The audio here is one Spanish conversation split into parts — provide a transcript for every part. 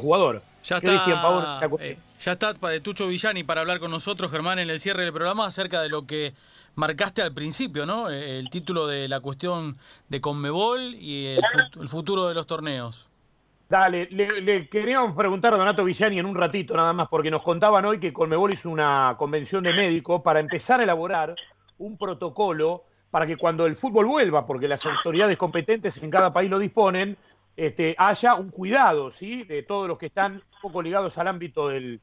jugador. Ya está, eh, ya está Tucho Villani para hablar con nosotros, Germán, en el cierre del programa acerca de lo que marcaste al principio, ¿no? Eh, El título de la cuestión de Conmebol y el, fut- el futuro de los torneos. Dale, le, le queríamos preguntar a Donato Villani en un ratito nada más, porque nos contaban hoy que Colmebol hizo una convención de médicos para empezar a elaborar un protocolo para que cuando el fútbol vuelva, porque las autoridades competentes en cada país lo disponen, este, haya un cuidado, ¿sí? De todos los que están un poco ligados al ámbito del,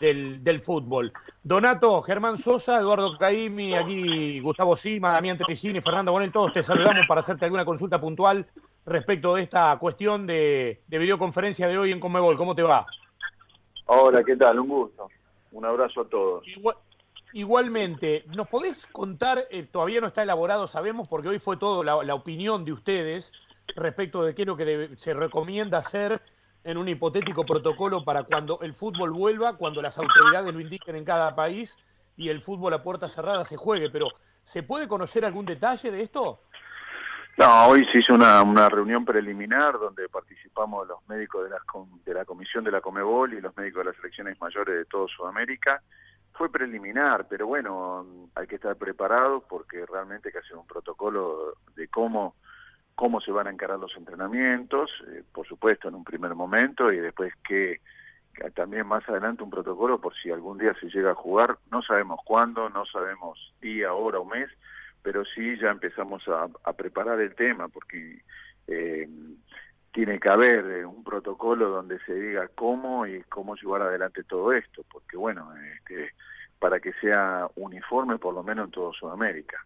del, del fútbol. Donato, Germán Sosa, Eduardo Caimi, aquí Gustavo Sima, Damián Tricini, Fernando Bonel, todos te saludamos para hacerte alguna consulta puntual respecto de esta cuestión de, de videoconferencia de hoy en Conmebol. ¿Cómo te va? Hola, ¿qué tal? Un gusto. Un abrazo a todos. Igual- igualmente, ¿nos podés contar, eh, todavía no está elaborado, sabemos, porque hoy fue todo la, la opinión de ustedes respecto de qué es lo que debe- se recomienda hacer en un hipotético protocolo para cuando el fútbol vuelva, cuando las autoridades lo indiquen en cada país y el fútbol a puerta cerrada se juegue, pero ¿se puede conocer algún detalle de esto? No, hoy se hizo una, una reunión preliminar donde participamos los médicos de, com- de la comisión de la Comebol y los médicos de las selecciones mayores de todo Sudamérica. Fue preliminar, pero bueno, hay que estar preparados porque realmente hay que hacer un protocolo de cómo cómo se van a encarar los entrenamientos, eh, por supuesto en un primer momento y después que, también más adelante un protocolo por si algún día se llega a jugar, no sabemos cuándo, no sabemos día, hora o mes, pero sí ya empezamos a, a preparar el tema porque eh, tiene que haber eh, un protocolo donde se diga cómo y cómo llevar adelante todo esto, porque bueno, este, para que sea uniforme por lo menos en toda Sudamérica.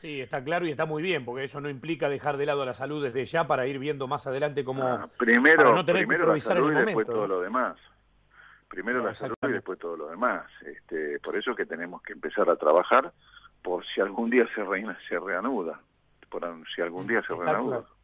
Sí, está claro y está muy bien, porque eso no implica dejar de lado la salud desde ya para ir viendo más adelante cómo... Ah, primero, para no tener que primero la salud y después todo lo demás. Primero No, la salud y después todo lo demás. Este, por eso que tenemos que empezar a trabajar por si algún día se, reina, se reanuda. Por si algún día se Está reanuda. claro.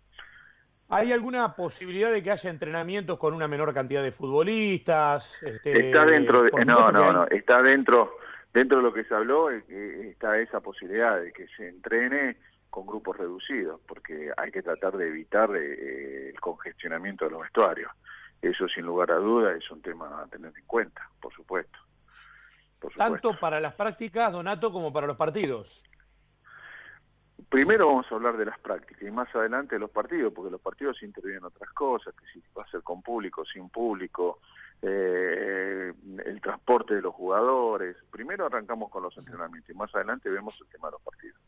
¿Hay alguna posibilidad de que haya entrenamientos con una menor cantidad de futbolistas? Este, Está dentro de, no, no, no, está dentro, dentro de lo que se habló, eh, eh, está esa posibilidad de que se entrene con grupos reducidos, porque hay que tratar de evitar eh, el congestionamiento de los vestuarios. Eso sin lugar a duda es un tema a tener en cuenta, por supuesto. Por supuesto. Tanto para las prácticas, Donato, como para los partidos. Primero vamos a hablar de las prácticas y más adelante de los partidos, porque los partidos intervienen otras cosas, que si va a ser con público, sin público, eh, el transporte de los jugadores. Primero arrancamos con los entrenamientos y más adelante vemos el tema de los partidos.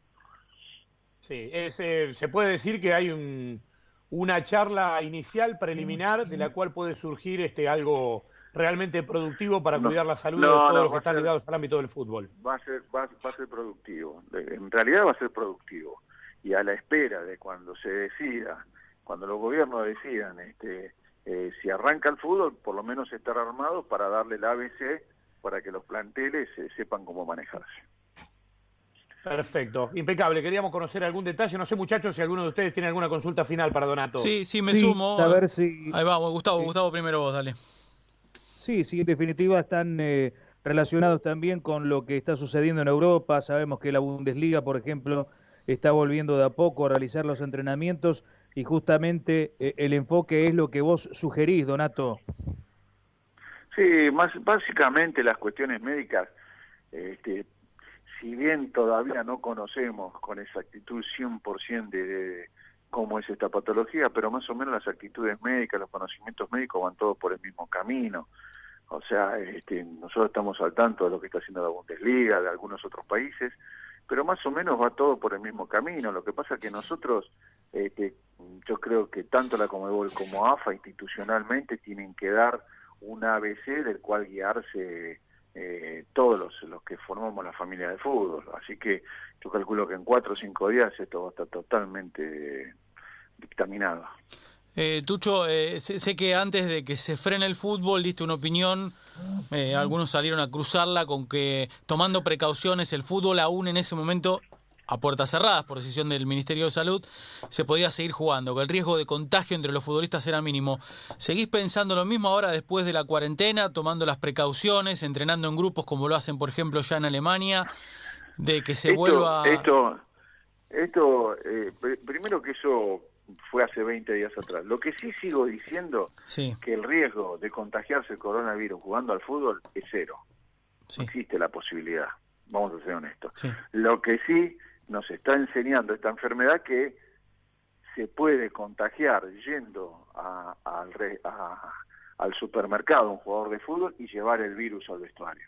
Sí, es, eh, se puede decir que hay un- una charla inicial, preliminar, de la cual puede surgir este algo realmente productivo para No, cuidar la salud no, de todos no, los que están ser- ligados al ámbito del fútbol. Va a ser, va, va a ser productivo, en realidad va a ser productivo y a la espera de cuando se decida, cuando los gobiernos decidan este, eh, si arranca el fútbol, por lo menos estar armados para darle el ABC para que los planteles eh, sepan cómo manejarse. Perfecto, impecable. Queríamos conocer algún detalle. No sé, muchachos, si alguno de ustedes tiene alguna consulta final para Donato. Sí, sí, me Sí, sumo. si- Ahí vamos, Gustavo, Sí. Gustavo primero vos, dale. Sí, sí, en definitiva están eh, relacionados también con lo que está sucediendo en Europa. Sabemos que la Bundesliga, por ejemplo, está volviendo de a poco a realizar los entrenamientos y justamente eh, el enfoque es lo que vos sugerís, Donato. Sí, más básicamente las cuestiones médicas, este, si bien todavía no conocemos con exactitud 100% de, de cómo es esta patología, pero más o menos las actitudes médicas, los conocimientos médicos van todos por el mismo camino. O sea, este, nosotros estamos al tanto de lo que está haciendo la Bundesliga, de algunos otros países, pero más o menos va todo por el mismo camino. Lo que pasa es que nosotros, este, yo creo que tanto la Comebol como AFA institucionalmente tienen que dar un ABC del cual guiarse eh, todos los, los que formamos la familia de fútbol. Así que yo calculo que en cuatro o cinco días esto va a estar totalmente dictaminado. Eh, Tucho, eh, sé, sé que antes de que se frene el fútbol diste una opinión, eh, algunos salieron a cruzarla con que tomando precauciones el fútbol aún en ese momento a puertas cerradas por decisión del Ministerio de Salud se podía seguir jugando, que el riesgo de contagio entre los futbolistas era mínimo. ¿Seguís pensando lo mismo ahora después de la cuarentena, tomando las precauciones, entrenando en grupos como lo hacen por ejemplo ya en Alemania, de que se esto, vuelva... Esto, esto eh, pr- primero que eso fue hace 20 días atrás. Lo que sí sigo diciendo Sí, que el riesgo de contagiarse el coronavirus jugando al fútbol es cero. sí, existe la posibilidad, vamos a ser honestos. sí. Lo que sí nos está enseñando esta enfermedad que se puede contagiar yendo a- al, re- a- al supermercado un jugador de fútbol y llevar el virus al vestuario.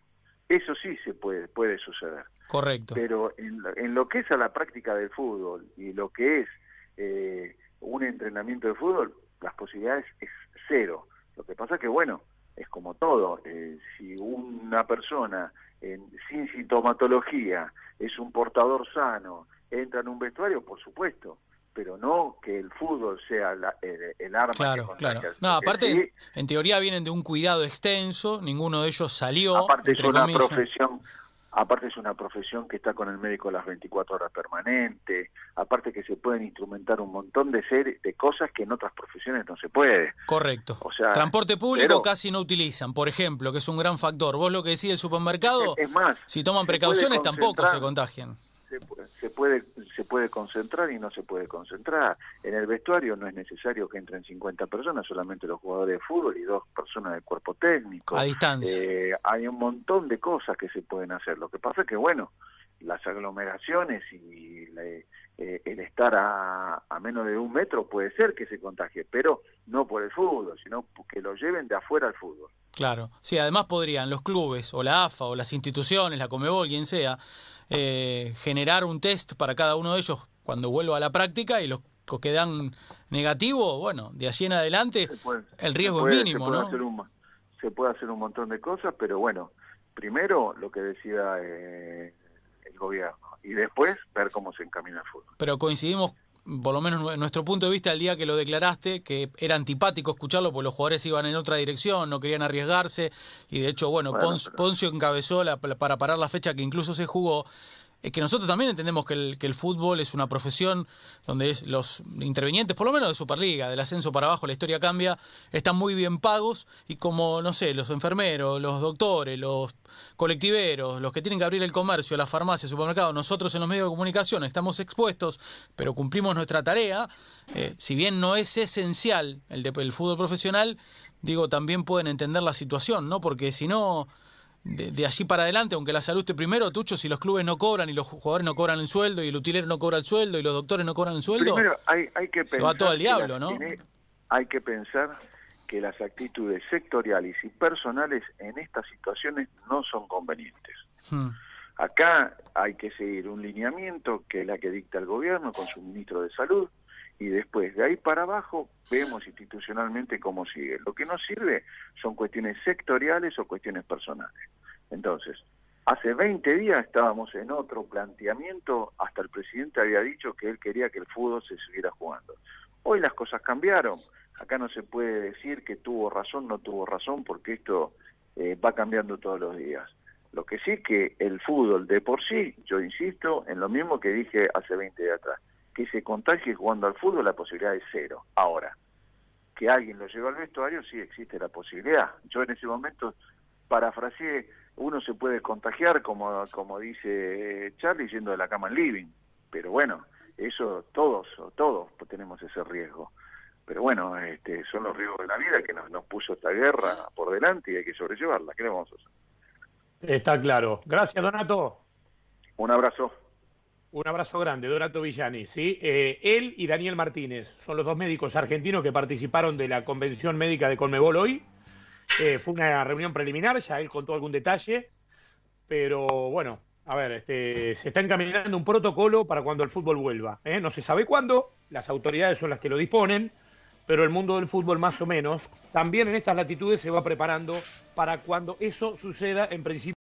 Eso sí se puede, puede suceder. Correcto. Pero en, lo- en lo que es a la práctica del fútbol y lo que es eh, un entrenamiento de fútbol, las posibilidades es cero. Lo que pasa que, bueno, es como todo. eh, si una persona en- sin sintomatología es un portador sano, entra en un vestuario, por supuesto, pero no que el fútbol sea la- el, el arma. Claro, claro. No, aparte, sí, en teoría vienen de un cuidado extenso, ninguno de ellos salió, aparte es una comillas. profesión aparte es una profesión que está con el médico las 24 horas permanente aparte que se pueden instrumentar un montón de ser, de cosas que en otras profesiones no se puede Correcto. O sea, Transporte público pero- casi no utilizan, por ejemplo, que es un gran factor. Vos lo que decís del supermercado, es más si toman precauciones tampoco se contagian. Se, se puede se puede concentrar y no se puede concentrar en el vestuario no es necesario que entren 50 personas solamente los jugadores de fútbol y dos personas del cuerpo técnico A distancia. Eh, hay un montón de cosas que se pueden hacer. Lo que pasa es que, bueno, las aglomeraciones y la- eh, el estar a, a menos de un metro puede ser que se contagie, pero no por el fútbol, sino que lo lleven de afuera al fútbol. Claro. Sí, además podrían los clubes o la AFA o las instituciones, la Comebol, quien sea, eh, generar un test para cada uno de ellos cuando vuelva a la práctica y los que dan negativo, bueno, de allí en adelante puede- el riesgo puede- es mínimo, se puede ¿no? Hacer un, se puede hacer un montón de cosas, pero bueno, primero lo que decida eh, el gobierno y después ver cómo se encamina el fútbol. pero coincidimos, por lo menos en nuestro punto de vista, el día que lo declaraste, que era antipático escucharlo porque los jugadores iban en otra dirección, no querían arriesgarse, y de hecho, bueno, Bueno, pero- Poncio encabezó la- para parar la fecha que incluso se jugó. Es que nosotros también entendemos que el, fútbol es una profesión donde los intervinientes, por lo menos de Superliga, del ascenso para abajo, la historia cambia, están muy bien pagos y como, no sé, los enfermeros, los doctores, los colectiveros, los que tienen que abrir el comercio, las farmacias, supermercados, nosotros en los medios de comunicación estamos expuestos, pero cumplimos nuestra tarea, eh, si bien no es esencial el, de- el fútbol profesional, digo, también pueden entender la situación, ¿no? Porque si no de, de allí para adelante, aunque la salud esté primero, Tucho, si los clubes no cobran y los jugadores no cobran el sueldo y el utilero no cobra el sueldo y los doctores no cobran el sueldo, Primero, hay, hay que se pensar va todo al que diablo, Hay que pensar que las actitudes sectoriales y personales en estas situaciones no son convenientes. Hmm, Acá hay que seguir un lineamiento que es la que dicta el gobierno con su ministro de salud y después de ahí para abajo vemos institucionalmente cómo sigue. Lo que no sirve son cuestiones sectoriales o cuestiones personales. Entonces, hace 20 días estábamos en otro planteamiento, hasta el presidente había dicho que él quería que el fútbol se siguiera jugando. Hoy las cosas cambiaron. Acá no se puede decir que tuvo razón, no tuvo razón, porque esto eh, va cambiando todos los días. Lo que sí que el fútbol de por sí, yo insisto en lo mismo que dije hace 20 días atrás, que se contagie jugando al fútbol la posibilidad es cero. Ahora, que alguien lo lleve al vestuario, sí existe la posibilidad. Yo en ese momento parafraseé, uno se puede contagiar, como, como dice Charlie, yendo de la cama al living. Pero bueno, eso todos, todos tenemos ese riesgo. Pero bueno, este, son los riesgos de la vida que nos, nos puso esta guerra por delante y hay que sobrellevarla. ¿Qué le vamos a hacer? Está claro. Gracias, Donato. Un abrazo. Un abrazo grande, Donato Villani. ¿sí? Eh, él y Daniel Martínez son los dos médicos argentinos que participaron de la convención médica de Conmebol hoy. Eh, fue una reunión preliminar, ya él contó algún detalle, pero bueno, a ver, este, se está encaminando un protocolo para cuando el fútbol vuelva. ¿eh? No se sabe cuándo, las autoridades son las que lo disponen, pero el mundo del fútbol más o menos también en estas latitudes se va preparando para cuando eso suceda en principio.